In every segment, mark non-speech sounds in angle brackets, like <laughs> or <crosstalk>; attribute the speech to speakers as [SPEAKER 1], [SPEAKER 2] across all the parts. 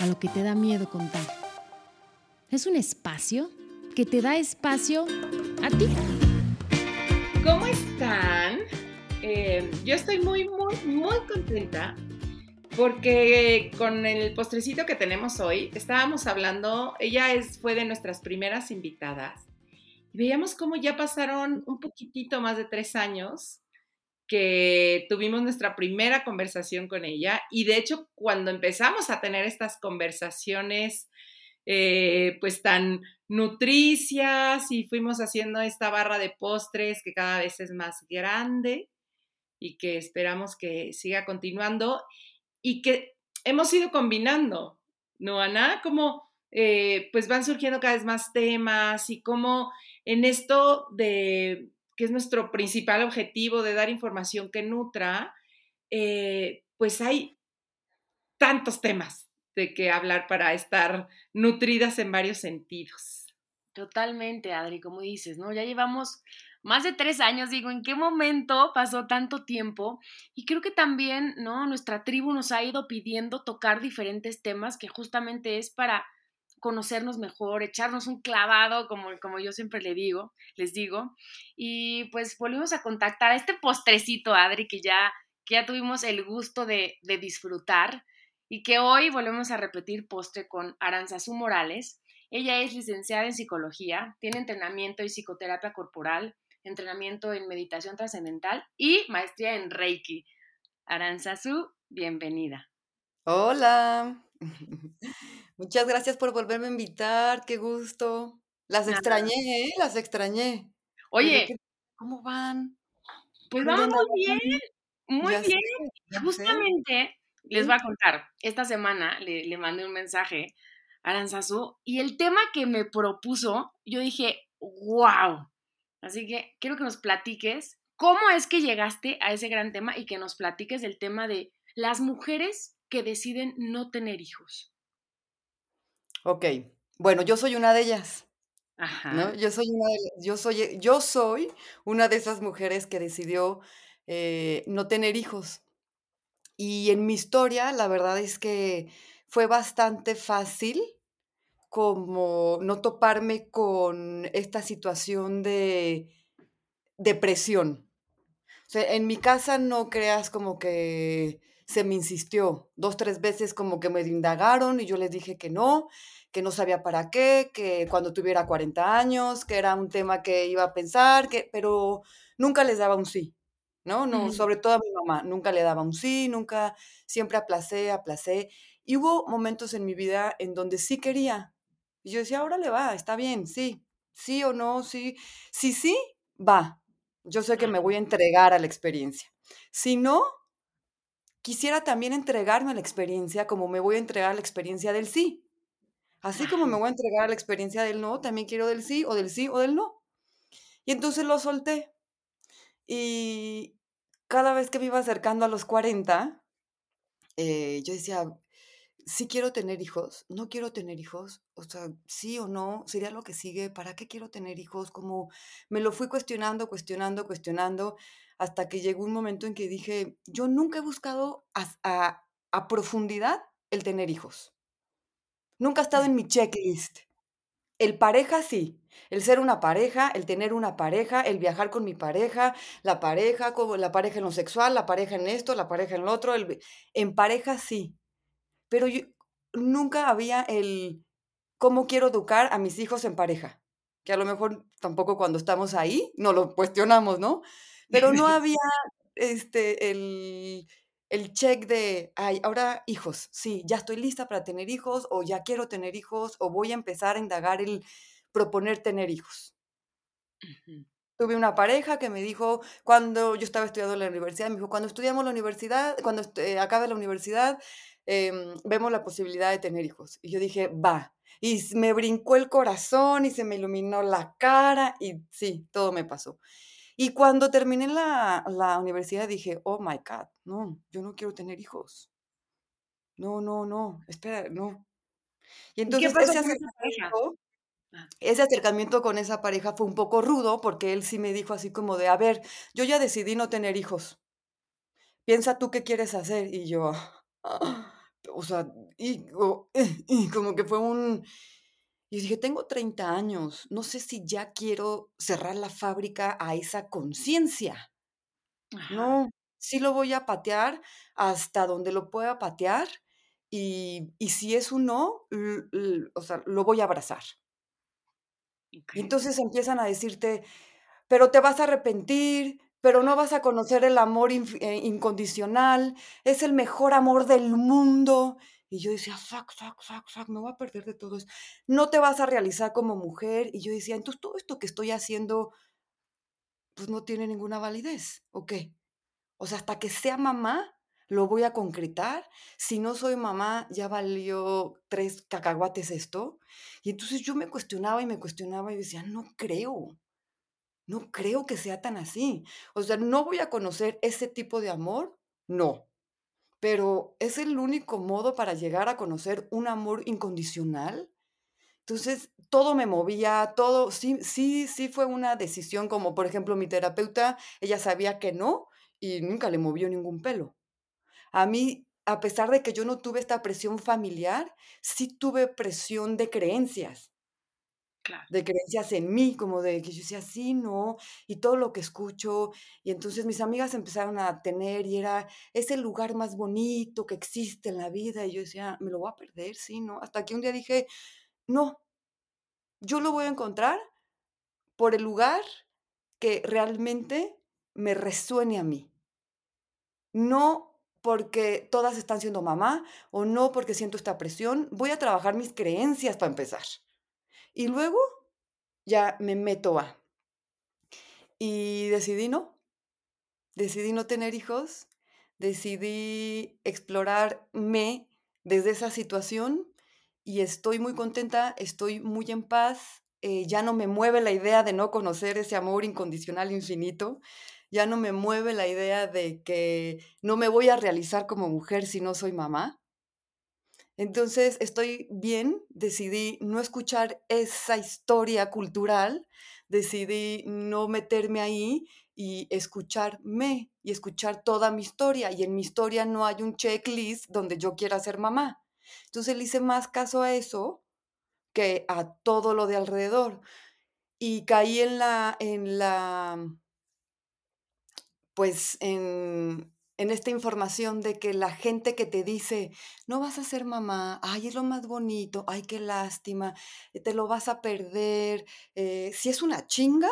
[SPEAKER 1] A lo que te da miedo contar. Es un espacio que te da espacio a ti.
[SPEAKER 2] ¿Cómo están? Eh, yo estoy muy, muy, muy contenta porque con el postrecito que tenemos hoy, estábamos hablando, ella es, fue de nuestras primeras invitadas, y veíamos cómo ya pasaron un poquitito más de tres años que tuvimos nuestra primera conversación con ella, y de hecho cuando empezamos a tener estas conversaciones, eh, pues tan nutricias y fuimos haciendo esta barra de postres que cada vez es más grande y que esperamos que siga continuando y que hemos ido combinando, ¿no, Ana? Como eh, pues van surgiendo cada vez más temas y como en esto de que es nuestro principal objetivo de dar información que nutra, eh, pues hay tantos temas de que hablar para estar nutridas en varios sentidos.
[SPEAKER 3] Totalmente, Adri, como dices, ¿no? Ya llevamos más de tres años, digo, ¿en qué momento pasó tanto tiempo? Y creo que también, ¿no? Nuestra tribu nos ha ido pidiendo tocar diferentes temas que justamente es para conocernos mejor, echarnos un clavado, como, como yo siempre le digo, les digo. Y pues volvimos a contactar a este postrecito, Adri, que ya, que ya tuvimos el gusto de, de disfrutar y que hoy volvemos a repetir postre con Aranzazú Morales. Ella es licenciada en psicología, tiene entrenamiento y psicoterapia corporal, entrenamiento en meditación trascendental y maestría en Reiki. Aranzazu, bienvenida.
[SPEAKER 4] Hola. <laughs> Muchas gracias por volverme a invitar, qué gusto. Las extrañé, ¿eh? Las extrañé.
[SPEAKER 3] Oye,
[SPEAKER 4] ¿cómo van?
[SPEAKER 3] Pues vamos muy bien, muy bien. Justamente les voy a contar, esta semana le, le mandé un mensaje a Aranzazu y el tema que me propuso, yo dije, wow, Así que quiero que nos platiques cómo es que llegaste a ese gran tema y que nos platiques del tema de las mujeres que deciden no tener hijos.
[SPEAKER 4] Ok, bueno, yo soy una de ellas. Ajá. Yo soy una de, yo soy, yo soy una de esas mujeres que decidió eh, no tener hijos. Y en mi historia, la verdad es que fue bastante fácil como no toparme con esta situación de depresión. O sea, en mi casa no creas como que se me insistió dos, tres veces como que me indagaron y yo les dije que no, que no sabía para qué, que cuando tuviera 40 años, que era un tema que iba a pensar, que, pero nunca les daba un sí, ¿no? no Sobre todo a mi mamá, nunca le daba un sí, nunca, siempre aplacé, aplacé. Y hubo momentos en mi vida en donde sí quería, y yo decía, ahora le va, está bien, sí, sí o no, sí. Si sí, va. Yo sé que me voy a entregar a la experiencia. Si no, quisiera también entregarme a la experiencia como me voy a entregar a la experiencia del sí. Así como me voy a entregar a la experiencia del no, también quiero del sí o del sí o del no. Y entonces lo solté. Y cada vez que me iba acercando a los 40, eh, yo decía, sí quiero tener hijos, no quiero tener hijos, o sea, sí o no, sería lo que sigue, ¿para qué quiero tener hijos? Como me lo fui cuestionando, cuestionando, cuestionando, hasta que llegó un momento en que dije, yo nunca he buscado a, a, profundidad el tener hijos. Nunca ha estado en mi checklist. El pareja sí, el ser una pareja, el tener una pareja, el viajar con mi pareja, la pareja, como la pareja en lo sexual, la pareja en esto, la pareja en lo otro, en pareja sí pero yo nunca había el cómo quiero educar a mis hijos en pareja, que a lo mejor tampoco cuando estamos ahí no lo cuestionamos, ¿no? Pero no <laughs> había este, el, el check de, ay, ahora hijos, sí, ya estoy lista para tener hijos, o ya quiero tener hijos, o voy a empezar a indagar el proponer tener hijos. Tuve una pareja que me dijo, cuando yo estaba estudiando en la universidad, me dijo, cuando estudiamos la universidad, cuando eh, acabe la universidad, em, vemos la posibilidad de tener hijos. Y yo dije, va. Y me brincó el corazón y se me iluminó la cara y sí, todo me pasó. Y cuando terminé la, la universidad dije, oh my God, no, yo no quiero tener hijos. No, no, no, espera, no. Y entonces ese acercamiento. Ese acercamiento con esa pareja fue un poco rudo porque él sí me dijo así como de, a ver, yo ya decidí no tener hijos. Piensa tú qué quieres hacer. Y yo, <gasps> o sea, <laughs> y, como que fue un... Y dije, tengo 30 años, no sé si ya quiero cerrar la fábrica a esa conciencia. No, sí lo voy a patear hasta donde lo pueda patear y, si es un no, o sea, lo voy a abrazar. Entonces empiezan a decirte, pero te vas a arrepentir, pero no vas a conocer el amor eh, incondicional, es el mejor amor del mundo. Y yo decía, fuck, fuck, fuck, fuck, me voy a perder de todo. No te vas a realizar como mujer. Y yo decía, entonces todo esto que estoy haciendo, pues no tiene ninguna validez, ¿o qué? O sea, hasta que sea mamá, lo voy a concretar. Si no soy mamá, ya valió tres cacahuates esto. Y entonces yo me cuestionaba y me cuestionaba y decía, no creo, no creo que sea tan así. O sea, no voy a conocer ese tipo de amor, no. Pero es el único modo para llegar a conocer un amor incondicional. Entonces, todo me movía, todo, sí, sí, sí fue una decisión, como por ejemplo mi terapeuta, ella sabía que no y nunca le movió ningún pelo. A mí, a pesar de que yo no tuve esta presión familiar, sí tuve presión de creencias. De creencias en mí, como de que yo decía, sí, no, y todo lo que escucho. Y entonces mis amigas empezaron a tener y era, es el lugar más bonito que existe en la vida. Y yo decía, me lo voy a perder, sí, no. Hasta que un día dije, no, yo lo voy a encontrar por el lugar que realmente me resuene a mí. No porque todas están siendo mamá o no porque siento esta presión. Voy a trabajar mis creencias para empezar. Y luego ya me meto a. Y decidí no. Decidí no tener hijos. Decidí explorarme desde esa situación y estoy muy contenta, estoy muy en paz. Eh, ya no me mueve la idea de no conocer ese amor incondicional infinito ya no me mueve la idea de que no me voy a realizar como mujer si no soy mamá. Entonces estoy bien, decidí no escuchar esa historia cultural, decidí no meterme ahí y escucharme y escuchar toda mi historia. Y en mi historia no hay un checklist donde yo quiera ser mamá. Entonces le hice más caso a eso que a todo lo de alrededor. Y caí en la, en la pues en, esta información de que la gente que te dice, no vas a ser mamá, ay, es lo más bonito, ay, qué lástima, eh, te lo vas a perder, eh, si es una chinga,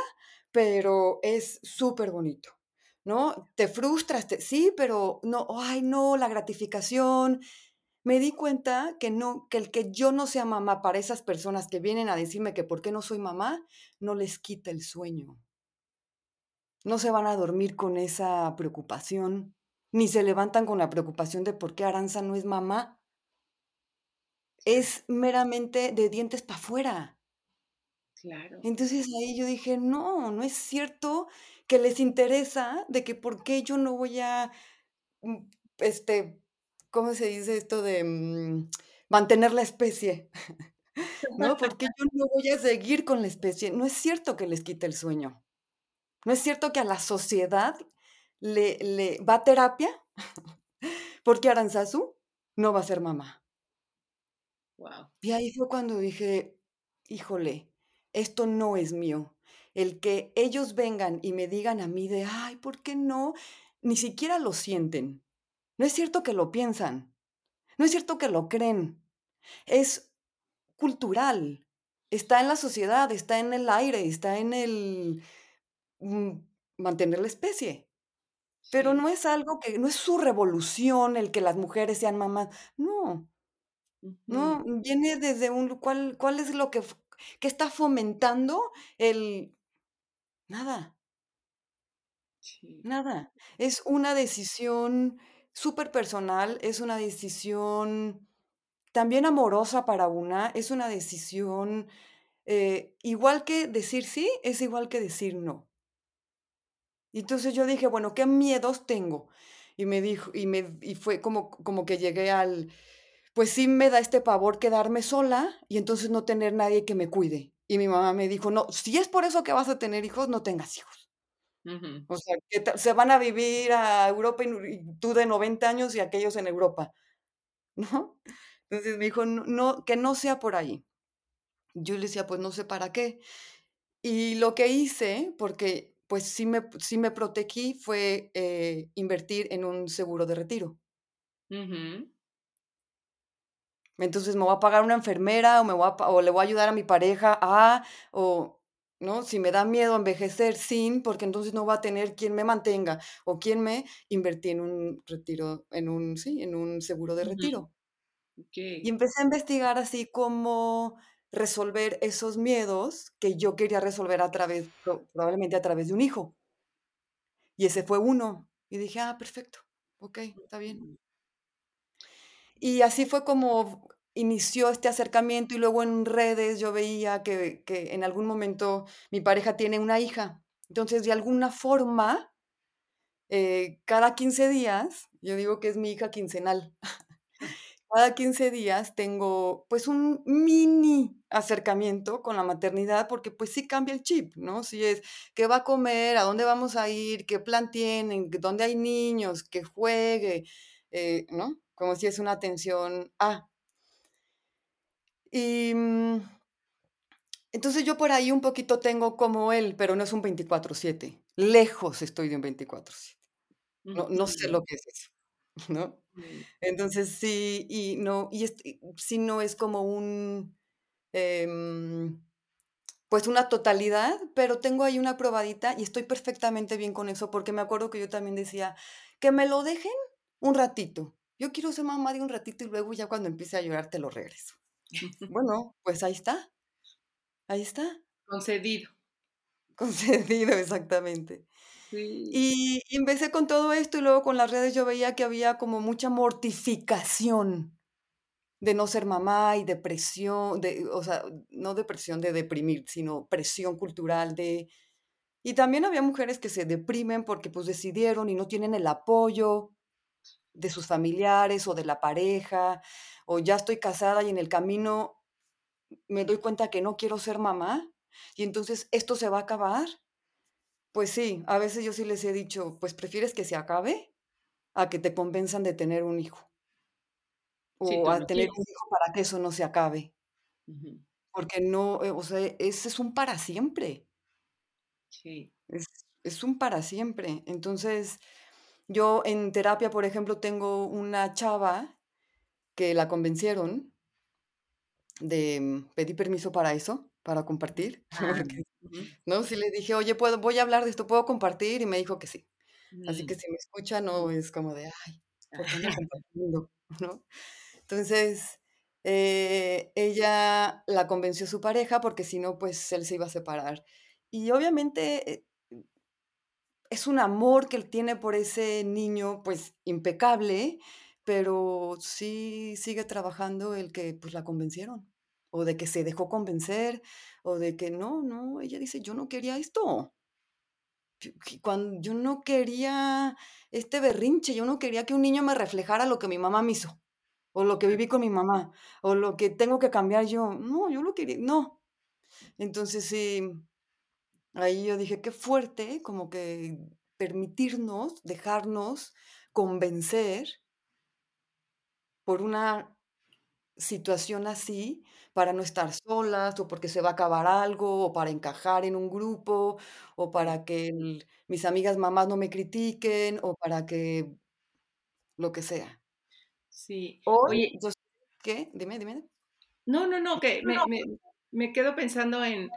[SPEAKER 4] pero es súper bonito, ¿no? Te frustras, sí, pero no, ay, no, la gratificación. Me di cuenta que no, que el que yo no sea mamá para esas personas que vienen a decirme que por qué no soy mamá, no les quita el sueño no se van a dormir con esa preocupación, ni se levantan con la preocupación de por qué Aranza no es mamá. Es meramente de dientes para afuera. Claro. Entonces ahí yo dije, no, no es cierto que les interesa de que por qué yo no voy a, mm, este, ¿cómo se dice esto de mm, mantener la especie? <laughs> ¿No? <laughs> Porque yo no voy a seguir con la especie. No es cierto que les quite el sueño. ¿No es cierto que a la sociedad le, le va terapia? <laughs> Porque Aranzazu no va a ser mamá. Wow. Y ahí fue cuando dije, híjole, esto no es mío. El que ellos vengan y me digan a mí de, ay, ¿por qué no? Ni siquiera lo sienten. No es cierto que lo piensan. No es cierto que lo creen. Es cultural. Está en la sociedad, está en el aire, está en el, mantener la especie. Pero no es algo que, no es su revolución el que las mujeres sean mamás. No. No, viene desde un, ¿cuál, cuál es lo que, que está fomentando el, nada. Nada. Es una decisión súper personal, es una decisión también amorosa para una, es una decisión eh, igual que decir sí, es igual que decir no. Y entonces yo dije, bueno, ¿qué miedos tengo? Y me dijo, y me, y fue como, como que llegué al, pues sí me da este pavor quedarme sola y entonces no tener nadie que me cuide. Y mi mamá me dijo, no, si es por eso que vas a tener hijos, no tengas hijos. O sea, que se van a vivir a Europa y, tú de 90 años y aquellos en Europa, <laughs> ¿no? Entonces me dijo, no, que no sea por ahí. Yo le decía, pues no sé para qué. Y lo que hice, porque pues sí me, sí me protegí, fue eh, invertir en un seguro de retiro. Entonces me voy a pagar una enfermera o, me voy o le voy a ayudar a mi pareja a, o, ¿no? Si me da miedo envejecer sin, porque entonces no va a tener quien me mantenga o quien me invertí en un retiro, en un, sí, en un seguro de retiro. Y empecé a investigar así como resolver esos miedos que yo quería resolver a través, probablemente a través de un hijo. Y ese fue uno. Y dije, ah, perfecto, ok, está bien. Y así fue como inició este acercamiento y luego en redes yo veía que, que en algún momento mi pareja tiene una hija. Entonces, de alguna forma, eh, cada 15 días, yo digo que es mi hija quincenal, cada 15 días tengo pues un mini acercamiento con la maternidad porque pues sí cambia el chip, ¿no? Si es qué va a comer, a dónde vamos a ir, qué plan tienen, dónde hay niños, que juegue, eh, ¿no? Como si es una atención a. Y mm, entonces yo por ahí un poquito tengo como él, pero no es un 24/7. Lejos estoy de un 24/7. No, no sé lo que es eso, <laughs> ¿no? Entonces sí, y no, y, si no es como un, em, pues una totalidad, pero tengo ahí una probadita y estoy perfectamente bien con eso, porque me acuerdo que yo también decía, que me lo dejen un ratito. Yo quiero ser mamá de un ratito y luego ya cuando empiece a llorar te lo regreso. <laughs> bueno, pues ahí está. Ahí está.
[SPEAKER 2] Concedido.
[SPEAKER 4] Concedido, <laughs> exactamente. Y, empecé con todo esto y luego con las redes yo veía que había como mucha mortificación de no ser mamá y depresión, de, o sea, no depresión de deprimir, sino presión cultural de... Y también había mujeres que se deprimen porque pues decidieron y no tienen el apoyo de sus familiares o de la pareja, o ya estoy casada y en el camino me doy cuenta que no quiero ser mamá y entonces esto se va a acabar pues sí, a veces yo sí les he dicho, pues prefieres que se acabe a que te convenzan de tener un hijo. O a tener un hijo para que eso no se acabe. Porque no, eh, o sea, ese es un para siempre.
[SPEAKER 2] Sí.
[SPEAKER 4] Es, es un para siempre. Entonces, yo en terapia, por ejemplo, tengo una chava que la convencieron de mm, pedir permiso para eso, para compartir. <laughs> Ah, ¿no? Si le dije, oye, ¿puedo, voy a hablar de esto, ¿puedo compartir? Y me dijo que sí. Así que mm. si me escucha, no es como de, ay, ¿por qué no <laughs> compartiendo? <laughs> ¿no? Entonces, eh, ella la convenció su pareja porque si no, pues él se iba a separar. Y obviamente eh, es un amor que él tiene por ese niño, pues impecable, pero sí sigue trabajando el que pues la convencieron o de que se dejó convencer, o de que no, no, ella dice, yo no quería esto. Cuando yo no quería este berrinche, yo no quería que un niño me reflejara lo que mi mamá me hizo, o lo que viví con mi mamá, o lo que tengo que cambiar yo. No, yo lo quería, no. Entonces sí, ahí yo dije, qué fuerte, como que permitirnos, dejarnos convencer por una situación así para no estar solas, o porque se va a acabar algo, o para encajar en un grupo, o para que mis amigas mamás no me critiquen, o para que lo que sea.
[SPEAKER 2] Sí.
[SPEAKER 4] Oye, ¿qué? Dime, dime.
[SPEAKER 2] No, no, no, que me, me quedo pensando en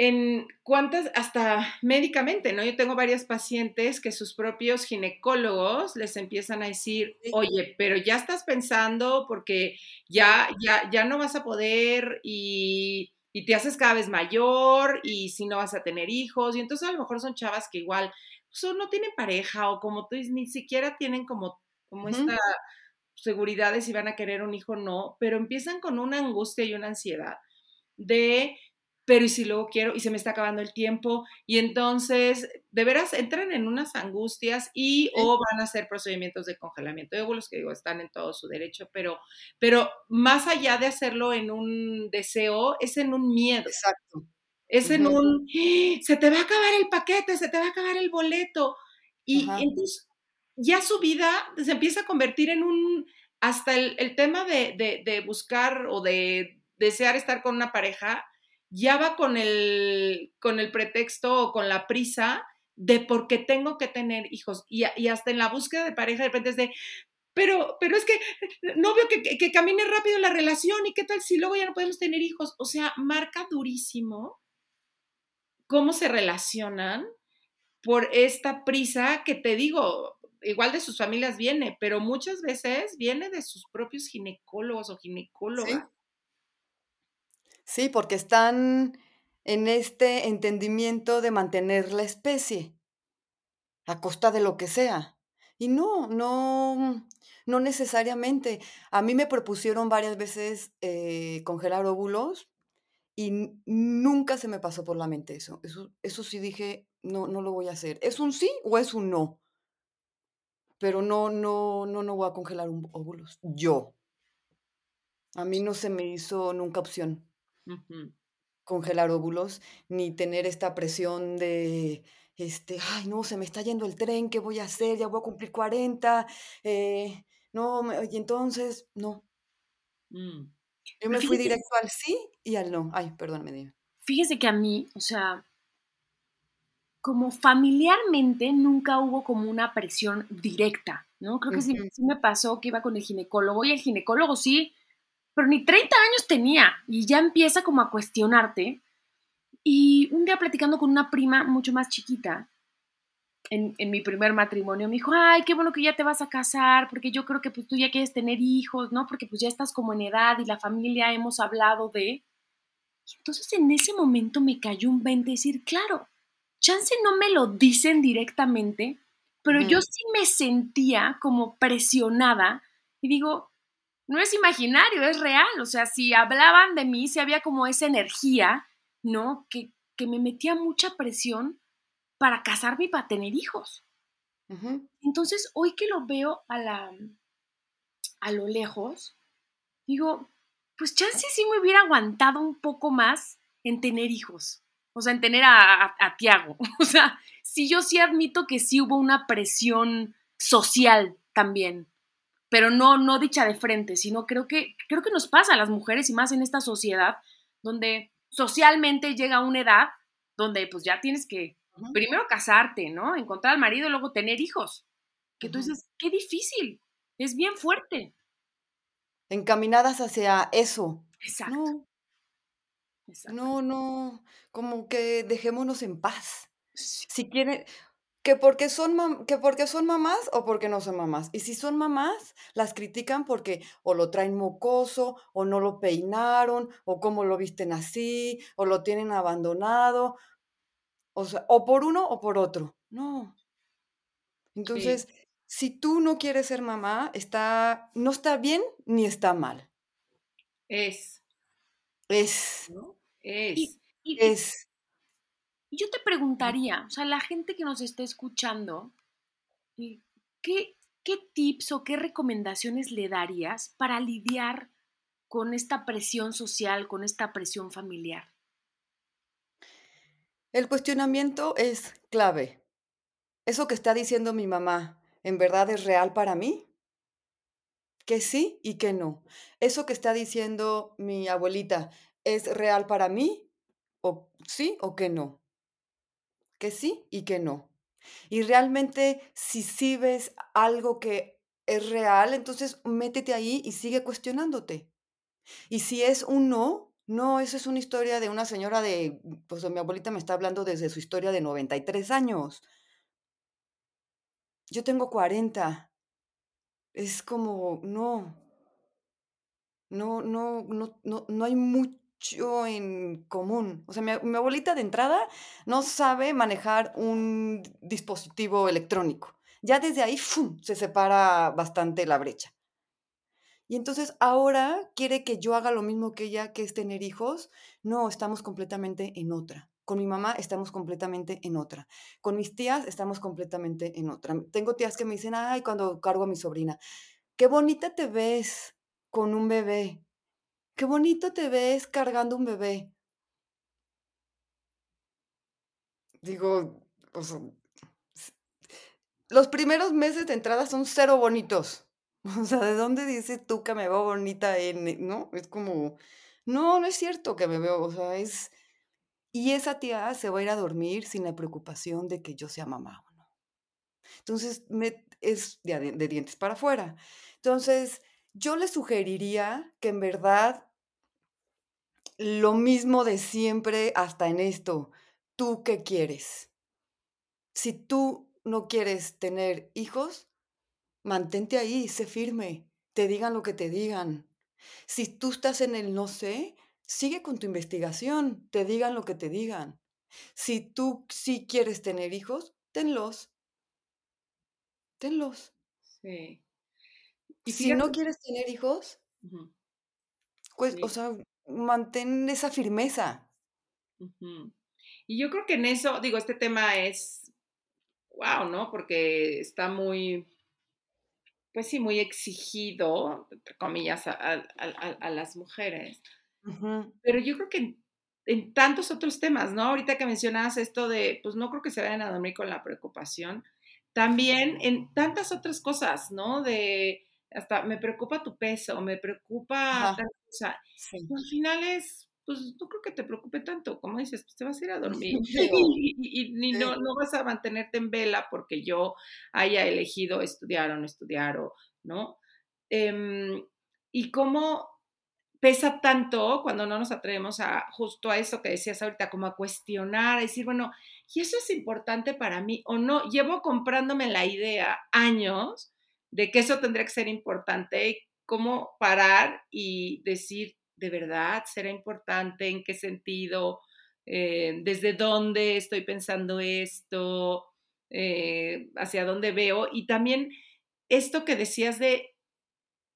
[SPEAKER 2] en cuántas, hasta médicamente, ¿no? Yo tengo varias pacientes que sus propios ginecólogos les empiezan a decir, oye, pero ya estás pensando porque ya, ya, ya no vas a poder y, y te haces cada vez mayor y si no vas a tener hijos. Y entonces a lo mejor son chavas que igual pues, no tienen pareja o como tú dices, ni siquiera tienen como, como esta seguridad de si van a querer un hijo o no, pero empiezan con una angustia y una ansiedad de pero y si luego quiero y se me está acabando el tiempo y entonces de veras entran en unas angustias y o van a hacer procedimientos de congelamiento de óvulos que digo están en todo su derecho, pero pero más allá de hacerlo en un deseo es en un miedo.
[SPEAKER 4] Exacto.
[SPEAKER 2] Es en un ¡Ah! se te va a acabar el paquete, se te va a acabar el boleto y entonces ya su vida se empieza a convertir en un hasta el, el tema de, de, de buscar o de desear estar con una pareja ya va con el, con el pretexto o con la prisa de por qué tengo que tener hijos. Y, hasta en la búsqueda de pareja de repente es de, pero, pero es que no veo que, que, camine rápido la relación y qué tal si luego ya no podemos tener hijos. O sea, marca durísimo cómo se relacionan por esta prisa que te digo, igual de sus familias viene, pero muchas veces viene de sus propios ginecólogos o ginecólogas.
[SPEAKER 4] Sí, porque están en este entendimiento de mantener la especie a costa de lo que sea. Y no, no, no necesariamente. A mí me propusieron varias veces eh, congelar óvulos y nunca se me pasó por la mente eso. Eso, eso sí dije, no, no lo voy a hacer. ¿Es un sí o es un no? Pero no, no, no, no voy a congelar óvulos. Yo. A mí no se me hizo nunca opción congelar óvulos, ni tener esta presión de, este, ay, no, se me está yendo el tren, ¿qué voy a hacer? Ya voy a cumplir 40, eh, no, y entonces, no. Mm. Yo me fui directo al sí y al no. Ay, perdóname, dime.
[SPEAKER 3] Fíjese que a mí, o sea, como familiarmente nunca hubo como una presión directa, ¿no? Creo que sí, sí, me pasó que iba con el ginecólogo y el ginecólogo sí pero ni 30 años tenía y ya empieza como a cuestionarte. Y un día platicando con una prima mucho más chiquita, en, mi primer matrimonio, me dijo, ay, qué bueno que ya te vas a casar, porque yo creo que pues tú ya quieres tener hijos, ¿no? Porque pues ya estás como en edad y la familia hemos hablado de... Y entonces en ese momento me cayó un 20 decir, claro, chance no me lo dicen directamente, pero yo sí me sentía como presionada y digo, no es imaginario, es real. O sea, si hablaban de mí, si había como esa energía, ¿no? Que, me metía mucha presión para casarme y para tener hijos. Entonces, hoy que lo veo a, la, a lo lejos, digo, pues chance sí me hubiera aguantado un poco más en tener hijos. O sea, en tener a, a, a Tiago. <laughs> O sea, sí, yo sí admito que sí hubo una presión social también pero no, no dicha de frente, sino creo que, creo que nos pasa a las mujeres y más en esta sociedad donde socialmente llega una edad donde pues ya tienes que primero casarte, ¿no? Encontrar al marido y luego tener hijos. Que tú dices, qué difícil, es bien fuerte.
[SPEAKER 4] Encaminadas hacia eso.
[SPEAKER 3] Exacto.
[SPEAKER 4] No, Exacto. no, no, como que dejémonos en paz. Si quieren, que porque son que porque son mamás o porque no son mamás. Y si son mamás, las critican porque o lo traen mocoso, o no lo peinaron, o cómo lo visten así, o lo tienen abandonado, o sea, o por uno o por otro. No. Entonces, si tú no quieres ser mamá, está no está bien ni está mal.
[SPEAKER 2] Es.
[SPEAKER 4] Es.
[SPEAKER 2] Es.
[SPEAKER 4] es.
[SPEAKER 3] Yo te preguntaría, o sea, la gente que nos está escuchando, eh, ¿qué, ¿qué tips o qué recomendaciones le darías para lidiar con esta presión social, con esta presión familiar?
[SPEAKER 4] El cuestionamiento es clave. ¿Eso que está diciendo mi mamá, en verdad es real para mí? Que sí y que no. ¿Eso que está diciendo mi abuelita es real para mí? ¿O sí o que no? Que sí y que no. Y realmente si sí ves algo que es real, entonces métete ahí y sigue cuestionándote. Y si es un no, no, eso es una historia de una señora de, pues mi abuelita me está hablando desde su historia de 93 años. Yo tengo 40. Es como, no, no, no, no, no, no hay muy, mucho en común. O sea, mi, abuelita de entrada no sabe manejar un dispositivo electrónico. Ya desde ahí ¡fum! se separa bastante la brecha. Y entonces ahora quiere que yo haga lo mismo que ella, que es tener hijos. No, estamos completamente en otra. Con mi mamá estamos completamente en otra. Con mis tías estamos completamente en otra. Tengo tías que me dicen, ay, cuando cargo a mi sobrina, qué bonita te ves con un bebé. Qué bonito te ves cargando un bebé. Digo, los primeros meses de entrada son cero bonitos. <laughs> O sea, ¿de dónde dices tú que me veo bonita en, no? Es como, no, no es cierto que me veo, o sea, es, y esa tía se va a ir a dormir sin la preocupación de que yo sea mamá o no. Entonces, me, es de, de dientes para afuera. Entonces, yo le sugeriría que en verdad lo mismo de siempre hasta en esto. ¿Tú qué quieres? Si tú no quieres tener hijos, mantente ahí, sé firme, te digan lo que te digan. Si tú estás en el no sé, sigue con tu investigación, te digan lo que te digan. Si tú sí quieres tener hijos, tenlos. Tenlos. Sí. Y si no quieres tener hijos, pues, o sea, mantén esa firmeza.
[SPEAKER 2] Y yo creo que en eso, digo, este tema es, wow, ¿no? Porque está muy, pues sí, muy exigido, entre comillas, a, las mujeres. Pero yo creo que en, tantos otros temas, ¿no? Ahorita que mencionabas esto de, pues no creo que se vayan a dormir con la preocupación, también en tantas otras cosas, ¿no? De, hasta me preocupa tu peso, me preocupa tal cosa. Al final es, pues no creo que te preocupe tanto, como dices, pues te vas a ir a dormir <laughs> y, no, no, vas a mantenerte en vela porque yo haya elegido estudiar o no estudiar o, ¿no? Em, y cómo pesa tanto cuando no nos atrevemos a justo a eso que decías ahorita, como a cuestionar, a decir, bueno, ¿y eso es importante para mí o no? Llevo comprándome la idea años de que eso tendría que ser importante, cómo parar y decir, ¿de verdad será importante? ¿En qué sentido? Eh, ¿Desde dónde estoy pensando esto? Eh, ¿Hacia dónde veo? Y también esto que decías de,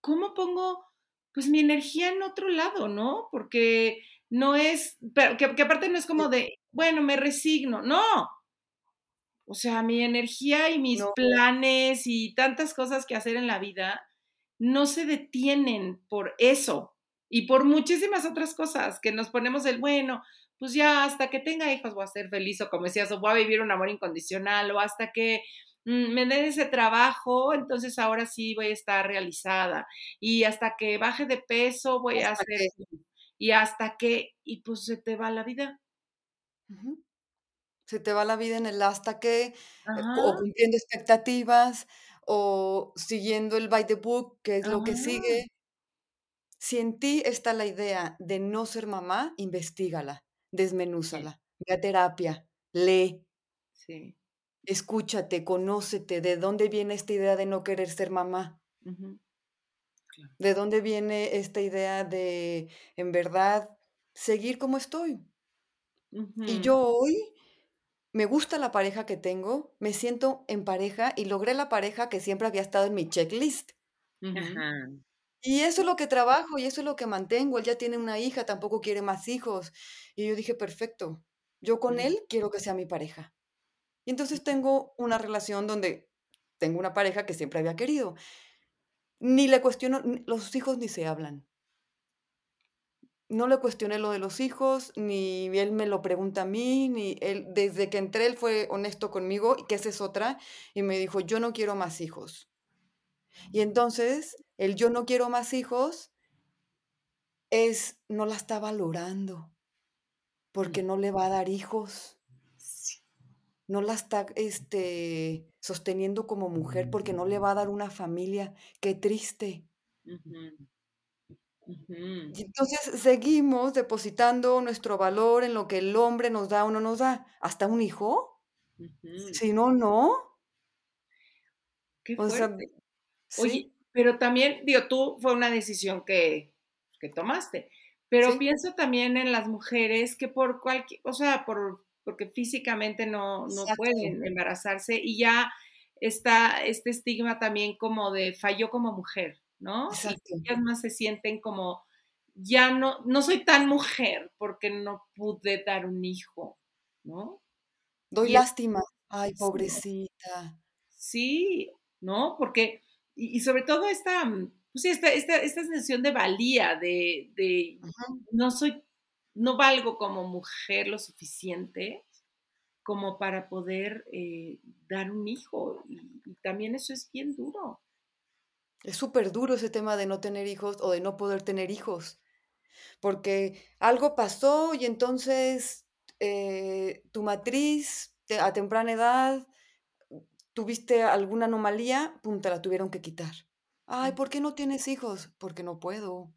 [SPEAKER 2] ¿cómo pongo pues mi energía en otro lado, ¿no? Porque no es, pero que, que aparte no es como de, bueno, me resigno, no, o sea, mi energía y mis planes y tantas cosas que hacer en la vida no se detienen por eso y por muchísimas otras cosas que nos ponemos el, bueno, pues ya hasta que tenga hijos voy a ser feliz o como decías, o voy a vivir un amor incondicional o hasta que mm, me den ese trabajo, entonces ahora sí voy a estar realizada y hasta que baje de peso voy a hacer y hasta que, y pues se te va la vida.
[SPEAKER 4] Se te va la vida en el hasta que, eh, o cumpliendo expectativas, o siguiendo el by the book, que es lo que sigue. Si en ti está la idea de no ser mamá, investigala, desmenúzala, ve a terapia, lee. Sí. Escúchate, conócete, ¿de dónde viene esta idea de no querer ser mamá? ¿De dónde viene esta idea de, en verdad, seguir como estoy? Y yo hoy me gusta la pareja que tengo, me siento en pareja y logré la pareja que siempre había estado en mi checklist. Y eso es lo que trabajo y eso es lo que mantengo. Él ya tiene una hija, tampoco quiere más hijos. Y yo dije, perfecto, yo con él quiero que sea mi pareja. Y entonces tengo una relación donde tengo una pareja que siempre había querido. Ni le cuestiono, los hijos ni se hablan no le cuestioné lo de los hijos, ni él me lo pregunta a mí, ni él, desde que entré él fue honesto conmigo, y que esa es otra, y me dijo, yo no quiero más hijos. Y entonces, el yo no quiero más hijos es, no la está valorando, porque mm. no le va a dar hijos. No la está este, sosteniendo como mujer porque no le va a dar una familia. Qué triste. Y entonces seguimos depositando nuestro valor en lo que el hombre nos da o no nos da. ¿Hasta un hijo? Si no, no.
[SPEAKER 2] Qué Oye, pero también, digo, tú fue una decisión que, que tomaste, Pero pienso también en las mujeres que por cualquier, o sea, por, porque físicamente no, no pueden embarazarse y ya está este estigma también como de falló como mujer, ¿no? Y ellas más se sienten como, ya no, no soy tan mujer porque no pude dar un hijo, ¿no?
[SPEAKER 4] Doy lástima. Ay, pobrecita.
[SPEAKER 2] Sí, ¿no? Porque, y, sobre todo esta, mm, pues esta, esta, esta sensación de valía, de, de no soy, no valgo como mujer lo suficiente como para poder eh, dar un hijo. Y, y, también eso es bien duro.
[SPEAKER 4] Es súper duro ese tema de no tener hijos o de no poder tener hijos. Porque algo pasó y entonces eh, tu matriz a temprana edad tuviste alguna anomalía, pum, te la tuvieron que quitar. Ay, ¿por qué no tienes hijos? Porque no puedo.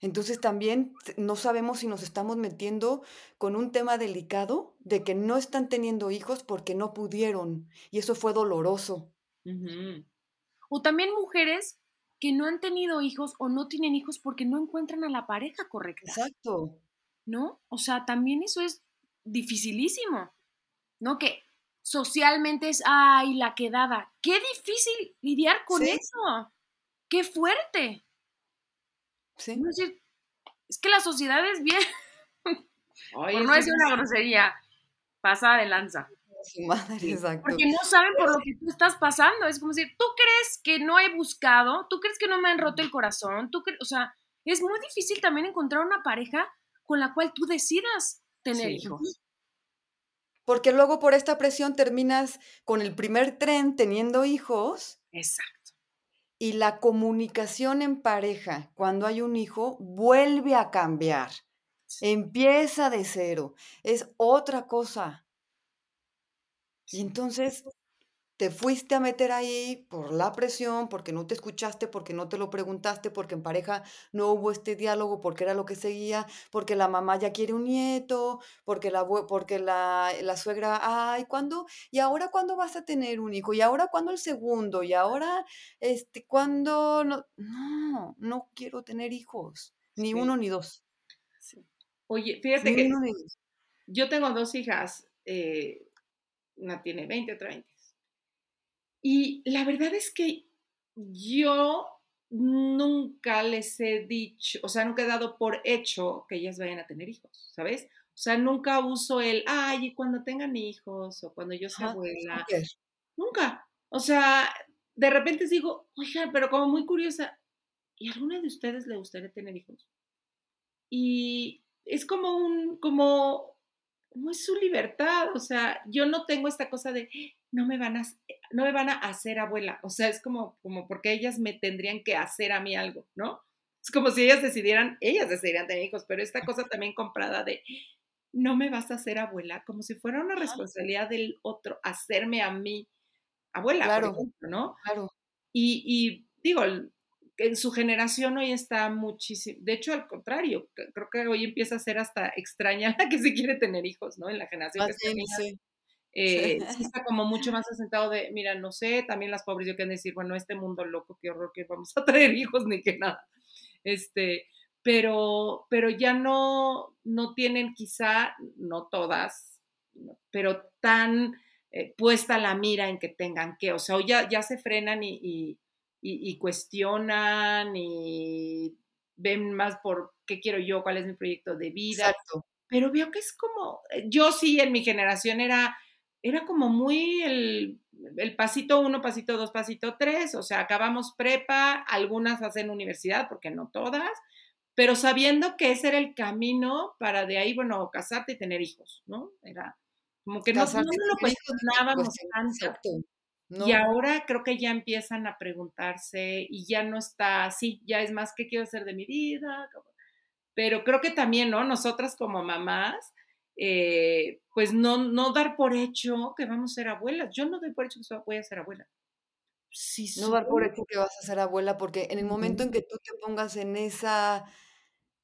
[SPEAKER 4] Entonces también no sabemos si nos estamos metiendo con un tema delicado de que no están teniendo hijos porque no pudieron. Y eso fue doloroso.
[SPEAKER 3] O también mujeres que no han tenido hijos o no tienen hijos porque no encuentran a la pareja correcta.
[SPEAKER 4] Exacto.
[SPEAKER 3] ¿No? O sea, también eso es dificilísimo. ¿No? Que socialmente es, ay, la quedada. Qué difícil lidiar con eso. Qué fuerte. Sí. Es, que la sociedad es bien. <laughs> por no decir una grosería, pasa de lanza. Porque no saben por lo que tú estás pasando. Es como decir, tú crees que no he buscado, tú crees que no me han roto el corazón, tú crees, o sea, es muy difícil también encontrar una pareja con la cual tú decidas tener hijos.
[SPEAKER 4] Porque luego por esta presión terminas con el primer tren teniendo hijos.
[SPEAKER 3] Exacto.
[SPEAKER 4] Y la comunicación en pareja, cuando hay un hijo, vuelve a cambiar. Empieza de cero. Es otra cosa. Y entonces te fuiste a meter ahí por la presión, porque no te escuchaste, porque no te lo preguntaste, porque en pareja no hubo este diálogo, porque era lo que seguía, porque la mamá ya quiere un nieto, porque la, porque la, la suegra, ay, ¿cuándo? ¿Y ahora cuándo vas a tener un hijo? ¿Y ahora cuándo el segundo? ¿Y ahora, este, cuándo? No, no, no quiero tener hijos, ni uno ni dos.
[SPEAKER 2] Oye, fíjate que yo tengo dos hijas. Eh, una tiene 20, otra 20. Y la verdad es que yo nunca les he dicho, o sea, nunca he dado por hecho que ellas vayan a tener hijos, ¿sabes? O sea, nunca uso el, ay, cuando tengan hijos o cuando yo sea abuela. Nunca. O sea, de repente digo, oiga, pero como muy curiosa, ¿y alguna de ustedes le gustaría tener hijos? Y es como un, como no es su libertad, o sea, yo no tengo esta cosa de no me van a no me van a hacer abuela, o sea, es como como porque ellas me tendrían que hacer a mí algo, ¿no? Es como si ellas decidieran, ellas decidieran tener hijos, pero esta cosa también comprada de no me vas a hacer abuela, como si fuera una responsabilidad del otro hacerme a mí abuela, claro, ¿no?
[SPEAKER 4] Claro.
[SPEAKER 2] Y, y digo, en su generación hoy está muchísimo, de hecho al contrario, creo que hoy empieza a ser hasta extraña la que se quiere tener hijos, ¿no? En la generación que está eh, <laughs> sí. está como mucho más asentado de, mira, no sé, también las pobres yo quieren decir, bueno, este mundo loco, qué horror que vamos a traer hijos ni que nada. Este, pero, pero ya no, no tienen quizá, no todas, pero tan eh, puesta la mira en que tengan que, o sea, ya, ya se frenan y y, cuestionan y ven más por qué quiero yo, cuál es mi proyecto de vida. Exacto. Pero veo que es como, eh, yo sí en mi generación era, era como muy el, el pasito uno, pasito dos, pasito tres, o sea, acabamos prepa, algunas hacen universidad, porque no todas, pero sabiendo que ese era el camino para de ahí, bueno, casarte y tener hijos, ¿no? Era como que no, no, lo cuestionábamos tanto. Y ahora creo que ya empiezan a preguntarse y ya no está así, ya es más qué quiero hacer de mi vida. Pero creo que también, ¿no? Nosotras como mamás, eh, pues no, no dar por hecho que vamos a ser abuelas. Yo no doy por hecho que voy a ser abuela.
[SPEAKER 4] Sí, no dar por hecho que vas a ser abuela, porque en el momento en que tú te pongas en esa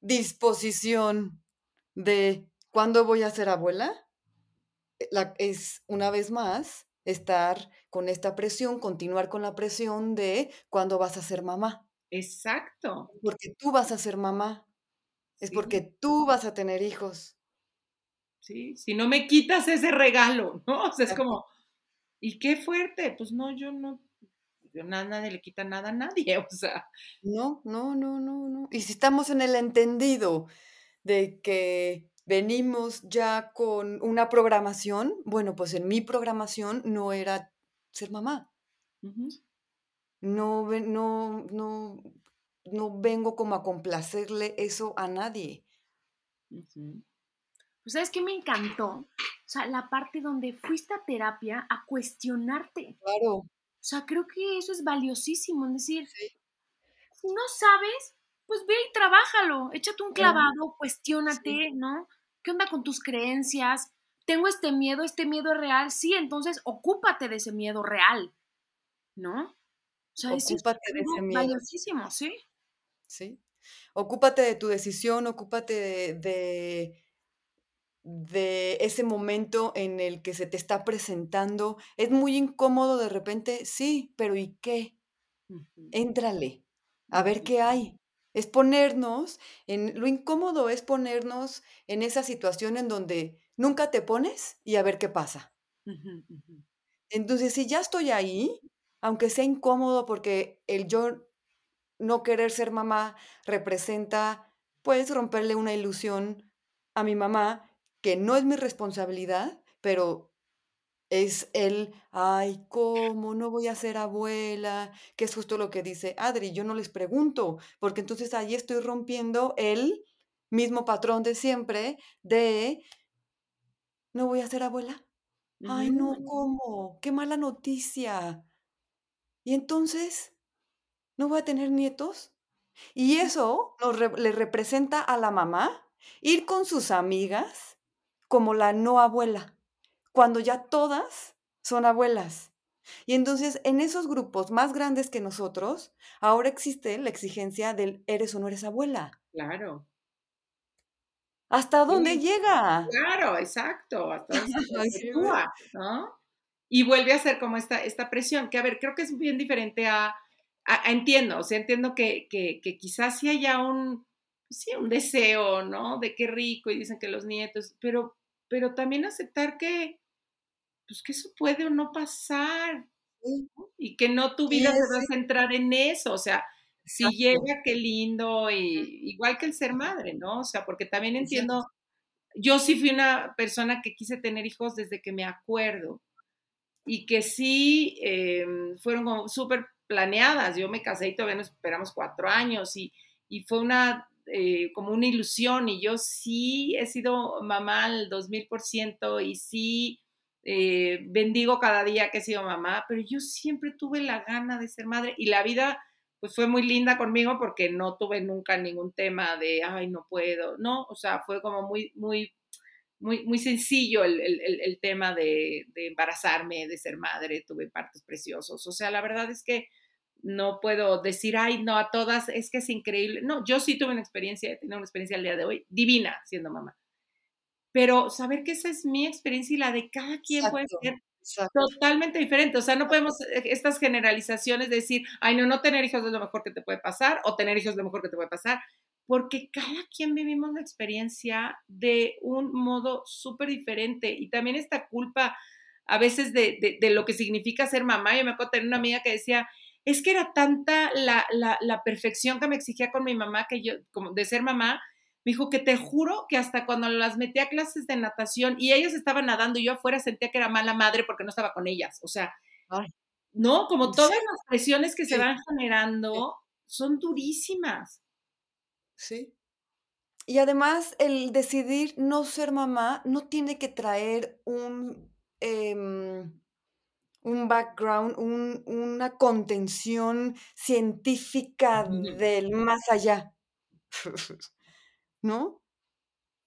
[SPEAKER 4] disposición de cuándo voy a ser abuela, eh, la, es una vez más estar con esta presión, continuar con la presión de cuándo vas a ser mamá.
[SPEAKER 2] Exacto.
[SPEAKER 4] Porque tú vas a ser mamá. Es porque tú vas a tener hijos.
[SPEAKER 2] Sí, si no me quitas ese regalo, ¿no? O sea, es como, ¿y qué fuerte? Pues no, yo no, yo nada, nadie le quita nada a nadie, <laughs> o sea.
[SPEAKER 4] No, no, no, no, no. Y si estamos en el entendido de que venimos ya con una programación, bueno, pues en mi programación no era ser mamá. No, no, no, no vengo como a complacerle eso a nadie.
[SPEAKER 3] Pues, ¿sabes qué me encantó? O sea, la parte donde fuiste a terapia a cuestionarte.
[SPEAKER 4] Claro. O
[SPEAKER 3] sea, creo que eso es valiosísimo, es decir, si no sabes, pues ve y trabájalo, échate un clavado, cuestiónate, ¿no? ¿Qué onda con tus creencias? Tengo este miedo, este miedo es real, sí, entonces ocúpate de ese miedo real, ¿no?
[SPEAKER 4] O sea, ocúpate es de ese miedo.
[SPEAKER 3] Valiosísimo, ¿sí?
[SPEAKER 4] Sí. Ocúpate de tu decisión, ocúpate de, de, ese momento en el que se te está presentando. Es muy incómodo de repente, sí, pero ¿y qué? Éntrale, a ver qué hay. Es ponernos en lo incómodo es ponernos en esa situación en donde nunca te pones y a ver qué pasa. Entonces, si ya estoy ahí, aunque sea incómodo porque el yo no querer ser mamá representa, pues, romperle una ilusión a mi mamá, que no es mi responsabilidad, pero es el, ay, ¿cómo? No voy a ser abuela, que es justo lo que dice Adri, yo no les pregunto, porque entonces ahí estoy rompiendo el mismo patrón de siempre de, no voy a ser abuela. Ay, no, ¿cómo? Qué mala noticia. Y entonces, ¿no voy a tener nietos? Y eso le representa a la mamá ir con sus amigas como la no abuela, cuando ya todas son abuelas. Y entonces en esos grupos más grandes que nosotros, ahora existe la exigencia del eres o no eres abuela.
[SPEAKER 2] Claro.
[SPEAKER 4] ¿Hasta dónde llega?
[SPEAKER 2] Claro, exacto. Hasta dónde <laughs> se ¿no? Y vuelve a ser como esta, esta presión, que a ver, creo que es bien diferente a entiendo, o sea, entiendo que, quizás sí haya un, sí, un deseo, ¿no? De qué rico, y dicen que los nietos, pero, pero también aceptar que, pues que eso puede o no pasar, y que no tu vida se va a centrar en eso, o sea, si llega, qué lindo, y igual que el ser madre, ¿no? O sea, porque también entiendo, yo sí fui una persona que quise tener hijos desde que me acuerdo, y que sí em, fueron como súper planeadas. Yo me casé y todavía nos esperamos cuatro años y, y fue una, eh, como una ilusión y yo sí he sido mamá al 2000% y sí eh, bendigo cada día que he sido mamá, pero yo siempre tuve la gana de ser madre y la vida pues fue muy linda conmigo porque no tuve nunca ningún tema de, ay, no puedo, no, o sea, fue como muy, muy muy, muy sencillo el, el, el tema de, de, embarazarme, de ser madre, tuve partos preciosos. O sea, la verdad es que no puedo decir, ay, no, a todas, es que es increíble. No, yo sí tuve una experiencia, he tenido una experiencia al día de hoy divina siendo mamá. Pero saber que esa es mi experiencia y la de cada quien puede ser totalmente diferente. O sea, no podemos eh, estas generalizaciones de decir, ay, no, no tener hijos es lo mejor que te puede pasar o tener hijos es lo mejor que te puede pasar porque cada quien vivimos la experiencia de un modo súper diferente y también esta culpa a veces de, de, lo que significa ser mamá. Yo me acuerdo tener una amiga que decía, es que era tanta la, la, la, perfección que me exigía con mi mamá, que yo, como de ser mamá, me dijo que te juro que hasta cuando las metí a clases de natación y ellas estaban nadando y yo afuera sentía que era mala madre porque no estaba con ellas. O sea, no, como todas las presiones que se van generando son durísimas.
[SPEAKER 4] Sí. Y además, el decidir no ser mamá no tiene que traer un, em, un background, una contención científica del más allá. <laughs> ¿No?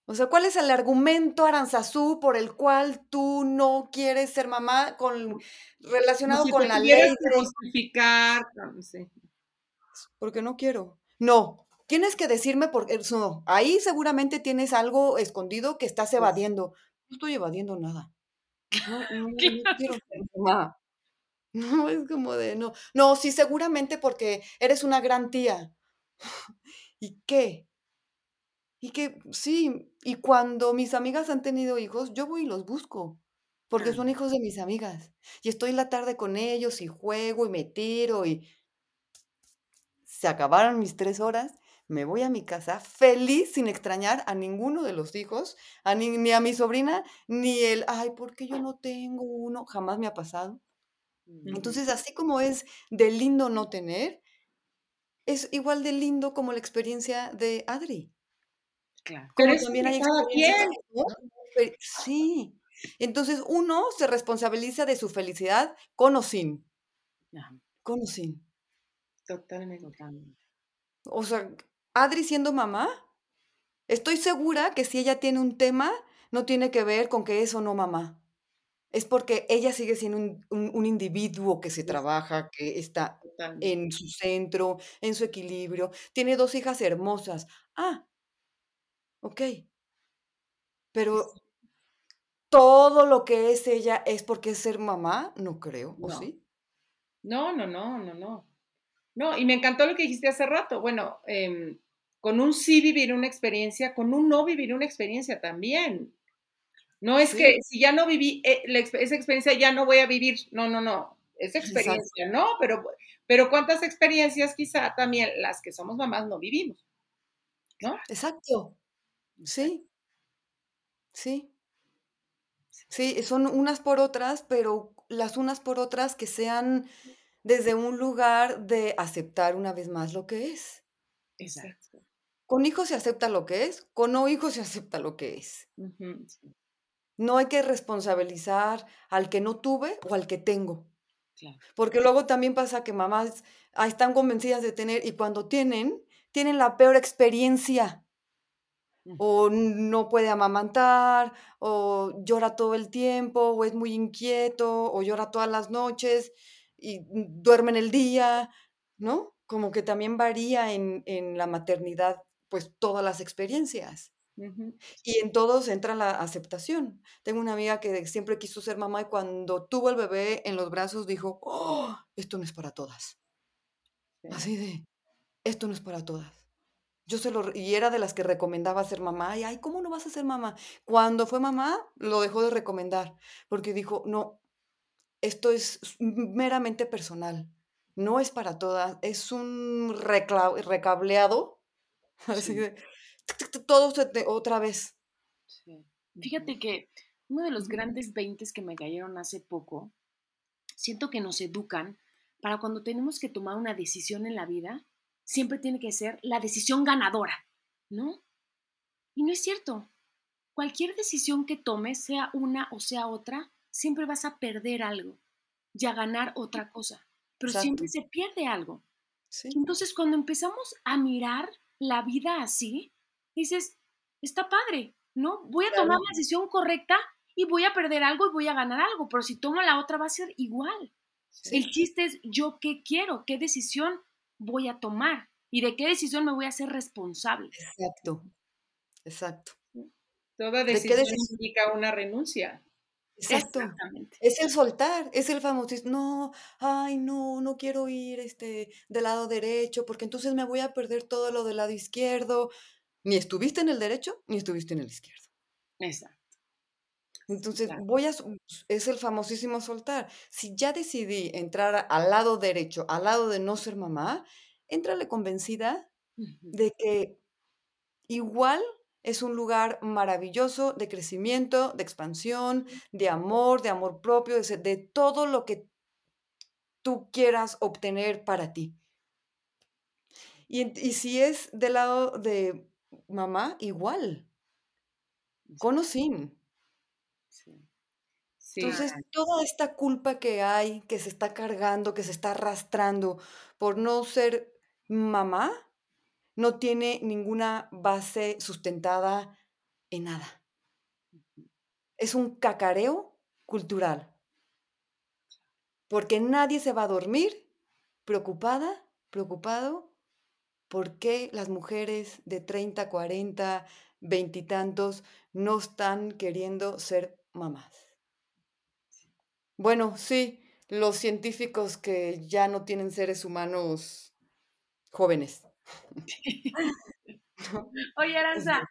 [SPEAKER 4] O sea, ¿cuál es el argumento, Aranzazú, por el cual tú no quieres ser mamá con, relacionado con la ley?
[SPEAKER 2] Justificar, no sé.
[SPEAKER 4] Porque no quiero. No, Tienes que decirme porque no, ahí seguramente tienes algo escondido que estás evadiendo. No estoy evadiendo nada. No, <laughs> no, quiero ser mamá. <laughs> No, es como de, no, no, sí, seguramente porque eres una gran tía. <laughs> ¿Y qué? Y que sí, y cuando mis amigas han tenido hijos, yo voy y los busco, porque son hijos de mis amigas. Y estoy la tarde con ellos y juego y me tiro y se acabaron mis tres horas, me voy a mi casa feliz sin extrañar a ninguno de los hijos, a ni, ni a mi sobrina, ni el, ay, ¿por qué yo no tengo uno? Jamás me ha pasado. Entonces, así como es de lindo no tener, es igual de lindo como la experiencia de Adri.
[SPEAKER 2] Claro. Pero también hay experiencias.
[SPEAKER 4] Sí. Entonces, uno se responsabiliza de su felicidad con o sin. Con o sin.
[SPEAKER 2] Totalmente. Totalmente.
[SPEAKER 4] O sea, Adri siendo mamá, estoy segura que si ella tiene un tema, no tiene que ver con que es o no mamá es porque ella sigue siendo un, individuo que se trabaja, que está en su centro, en su equilibrio. Tiene dos hijas hermosas. Ah, ok. Pero todo lo que es ella es porque es ser mamá, no creo, ¿o sí?
[SPEAKER 2] No, no, no, no, no. No, y me encantó lo que dijiste hace rato. Bueno, em, con un sí vivir una experiencia, con un no vivir una experiencia también. No es que si ya no viví eh, esa experiencia, ya no voy a vivir. No, no, no. Esa experiencia, ¿no? Pero, pero ¿cuántas experiencias quizá también las que somos mamás no vivimos? ¿No?
[SPEAKER 4] Exacto. Sí. Sí. Sí, son unas por otras, pero las unas por otras que sean desde un lugar de aceptar una vez más lo que es.
[SPEAKER 2] Exacto.
[SPEAKER 4] Con hijos se acepta lo que es, con no hijos se acepta lo que es. No hay que responsabilizar al que no tuve o al que tengo. Porque luego también pasa que mamás ah, están convencidas de tener y cuando tienen, tienen la peor experiencia. O no puede amamantar, o llora todo el tiempo, o es muy inquieto, o llora todas las noches y duerme en el día, ¿no? Como que también varía en, en la maternidad, pues todas las experiencias. Y en todos entra la aceptación. Tengo una amiga que siempre quiso ser mamá y cuando tuvo el bebé en los brazos dijo, oh, esto no es para todas. Así de, esto no es para todas. Yo se lo, y era de las que recomendaba ser mamá. Y, ay, ¿cómo no vas a ser mamá? Cuando fue mamá, lo dejó de recomendar, porque dijo, no, esto es meramente personal. No es para todas. Es un recableado. <laughs> Así de, todo otra vez.
[SPEAKER 3] Fíjate que uno de los grandes veintes que me cayeron hace poco, siento que nos educan para cuando tenemos que tomar una decisión en la vida, siempre tiene que ser la decisión ganadora, ¿no? Y no es cierto. Cualquier decisión que tomes, sea una o sea otra, siempre vas a perder algo y a ganar otra cosa, pero siempre se pierde algo. Entonces, cuando empezamos a mirar la vida así, dices, está padre, ¿no? Voy a tomar la decisión correcta y voy a perder algo y voy a ganar algo, pero si tomo la otra va a ser igual. El chiste es yo qué quiero, qué decisión voy a tomar y de qué decisión me voy a hacer responsable.
[SPEAKER 4] Exacto, exacto.
[SPEAKER 2] Toda decisión significa una renuncia.
[SPEAKER 4] Exacto. Es el soltar, es el famoso, no, ay, no, no quiero ir este, del lado derecho, porque entonces me voy a perder todo lo del lado izquierdo. Ni estuviste en el derecho, ni estuviste en el izquierdo.
[SPEAKER 2] Exacto.
[SPEAKER 4] Entonces, voy a, es el famosísimo soltar. Si ya decidí entrar al lado derecho, al lado de no ser mamá, entrale convencida de que igual es un lugar maravilloso de crecimiento, de expansión, de amor, de amor propio, de, de todo lo que tú quieras obtener para ti. Y, y si es del lado de mamá igual, con o sin. Entonces, toda esta culpa que hay, que se está cargando, que se está arrastrando por no ser mamá, no tiene ninguna base sustentada en nada. Es un cacareo cultural. Porque nadie se va a dormir preocupada, preocupado ¿Por qué las mujeres de 30, 40, veintitantos no están queriendo ser mamás? Bueno, sí, los científicos que ya no tienen seres humanos jóvenes. <laughs>
[SPEAKER 3] Oye, Aranza,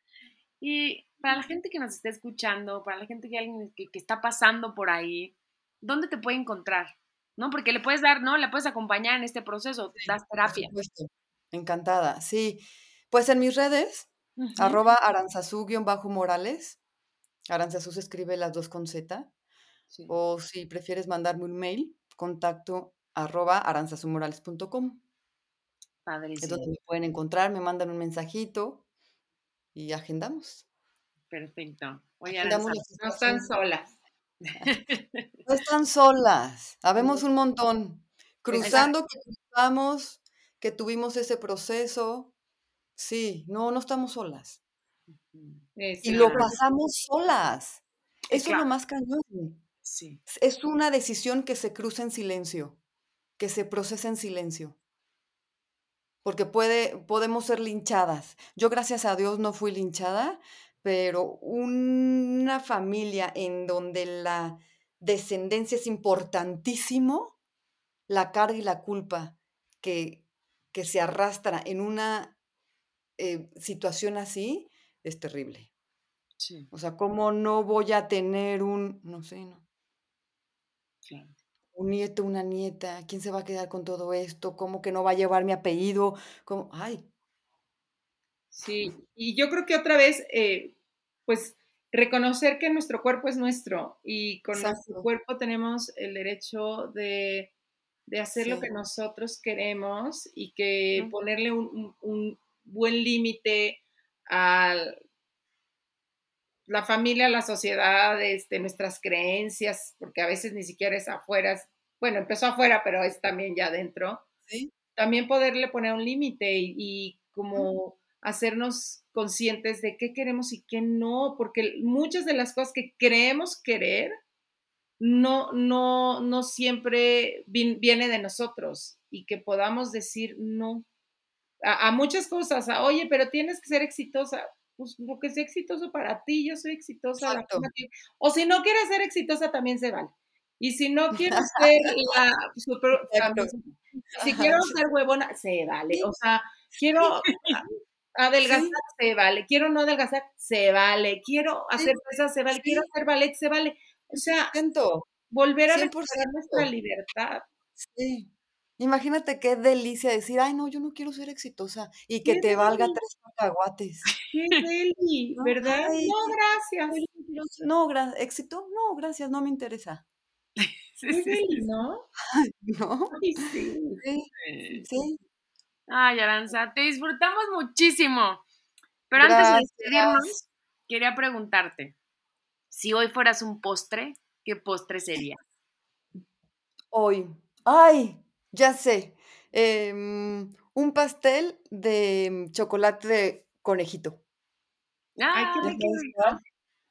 [SPEAKER 3] y para la gente que nos está escuchando, para la gente que, alguien que, está pasando por ahí, ¿dónde te puede encontrar? ¿No? Porque le puedes dar, ¿no? Le puedes acompañar en este proceso, das terapia.
[SPEAKER 4] Por supuesto. Encantada, sí. Pues en mis redes, arroba aranzazú-morales. Aranzazú se escribe las dos con Z. O si prefieres mandarme un mail, contacto arroba aranzazumorales.com. Padrísimo. Es donde me pueden encontrar, me mandan un mensajito y agendamos.
[SPEAKER 2] Perfecto. Oye, <laughs> no están solas.
[SPEAKER 4] No están solas. <laughs> Habemos un montón. Cruzando que cruzamos, que tuvimos ese proceso. Sí, no, no estamos solas. Y lo pasamos solas. Eso es lo más cañón. Sí. Es una decisión que se cruza en silencio, que se procesa en silencio porque puede, podemos ser linchadas. Yo gracias a Dios no fui linchada, pero una familia en donde la descendencia es importantísimo, la carga y la culpa que, que se arrastra en una eh, situación así es terrible. Sí. O sea, ¿cómo no voy a tener un, no sé, no? Un nieto, una nieta, ¿quién se va a quedar con todo esto? ¿Cómo que no va a llevar mi apellido? ¿Cómo? Ay.
[SPEAKER 2] Sí, y yo creo que otra vez, eh, pues reconocer que nuestro cuerpo es nuestro y con nuestro cuerpo tenemos el derecho de, hacer lo que nosotros queremos y que ponerle un, un buen límite al la familia, la sociedad, este, nuestras creencias, porque a veces ni siquiera es afuera, bueno, empezó afuera, pero es también ya adentro. También poderle poner un límite y, como hacernos conscientes de qué queremos y qué no, porque muchas de las cosas que creemos querer no, no, no siempre viene de nosotros y que podamos decir no a, a muchas cosas, a, oye, pero tienes que ser exitosa pues lo que sea exitoso para ti, yo soy exitosa. o si no quieres ser exitosa, también se vale. Y si no <laughs> quieres ser la super, si quiero ser huevona, se vale. O sea, quiero <laughs> adelgazar, se vale. Quiero no adelgazar, se vale. Quiero hacer pesas, se vale. Quiero hacer ballet, se vale. O sea, volver a recuperar nuestra libertad.
[SPEAKER 4] Sí. Imagínate qué delicia decir, ay, no, yo no quiero ser exitosa y que te valga tres cacahuates. <laughs>
[SPEAKER 2] Qué deli, ¿verdad? no, gracias.
[SPEAKER 4] No, gracias. éxito, no, gracias, no me interesa. <laughs>
[SPEAKER 2] Sí, sí, ¿no?
[SPEAKER 4] ¿No? <laughs>
[SPEAKER 2] sí. Sí.
[SPEAKER 4] sí.
[SPEAKER 3] Ay, Aranza, te disfrutamos muchísimo. Pero antes de despedirnos, quería preguntarte, si hoy fueras un postre, ¿qué postre sería?
[SPEAKER 4] Hoy. Ay, ya sé. Em, un pastel de chocolate de conejito.
[SPEAKER 3] Ay, qué ah,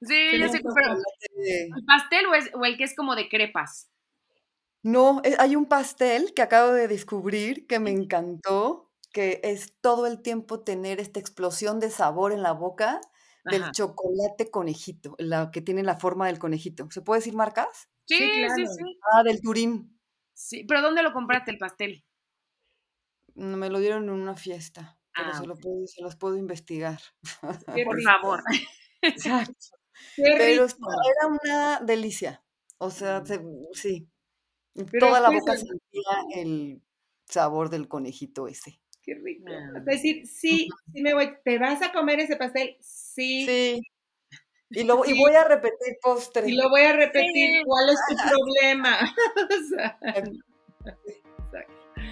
[SPEAKER 3] Sí, yo sé, pero ¿el pastel o, el que es como de crepas?
[SPEAKER 4] No, eh, hay un pastel que acabo de descubrir que me encantó, que es todo el tiempo tener esta explosión de sabor en la boca del chocolate conejito, la que tiene la forma del conejito. ¿Se puede decir marcas?
[SPEAKER 3] Sí, sí, sí.
[SPEAKER 4] Ah, del Turín.
[SPEAKER 3] Sí, pero ¿dónde lo compraste el pastel?
[SPEAKER 4] Me lo dieron en una fiesta, pero ah, se, lo puedo, se los puedo investigar. <laughs>
[SPEAKER 3] Por favor. <laughs>
[SPEAKER 4] Exacto. pero era una delicia. O sea, mm. sí. Toda la boca sentía el sabor del conejito ese.
[SPEAKER 2] Qué rico. Es decir, sí, sí me voy. ¿Te vas a comer ese pastel? Sí.
[SPEAKER 4] Sí. Y, lo, y voy a repetir postre.
[SPEAKER 2] Y lo voy a repetir. ¿Cuál es tu problema?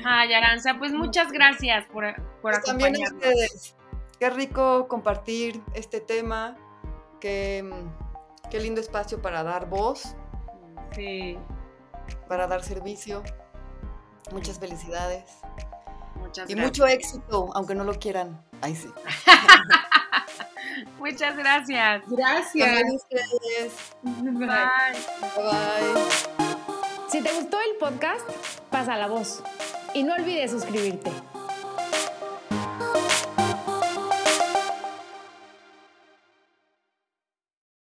[SPEAKER 3] Ay, Aranza, pues muchas gracias por, por pues También a ustedes.
[SPEAKER 4] Qué rico compartir este tema. Qué, qué lindo espacio para dar voz.
[SPEAKER 2] Sí.
[SPEAKER 4] Para dar servicio. Muchas felicidades. Muchas y mucho éxito, aunque no lo quieran. Ay, sí. <laughs>
[SPEAKER 3] Muchas gracias.
[SPEAKER 2] Gracias.
[SPEAKER 4] Bye. Bye.
[SPEAKER 1] Si te gustó el podcast, pasa la voz. Y no olvides suscribirte.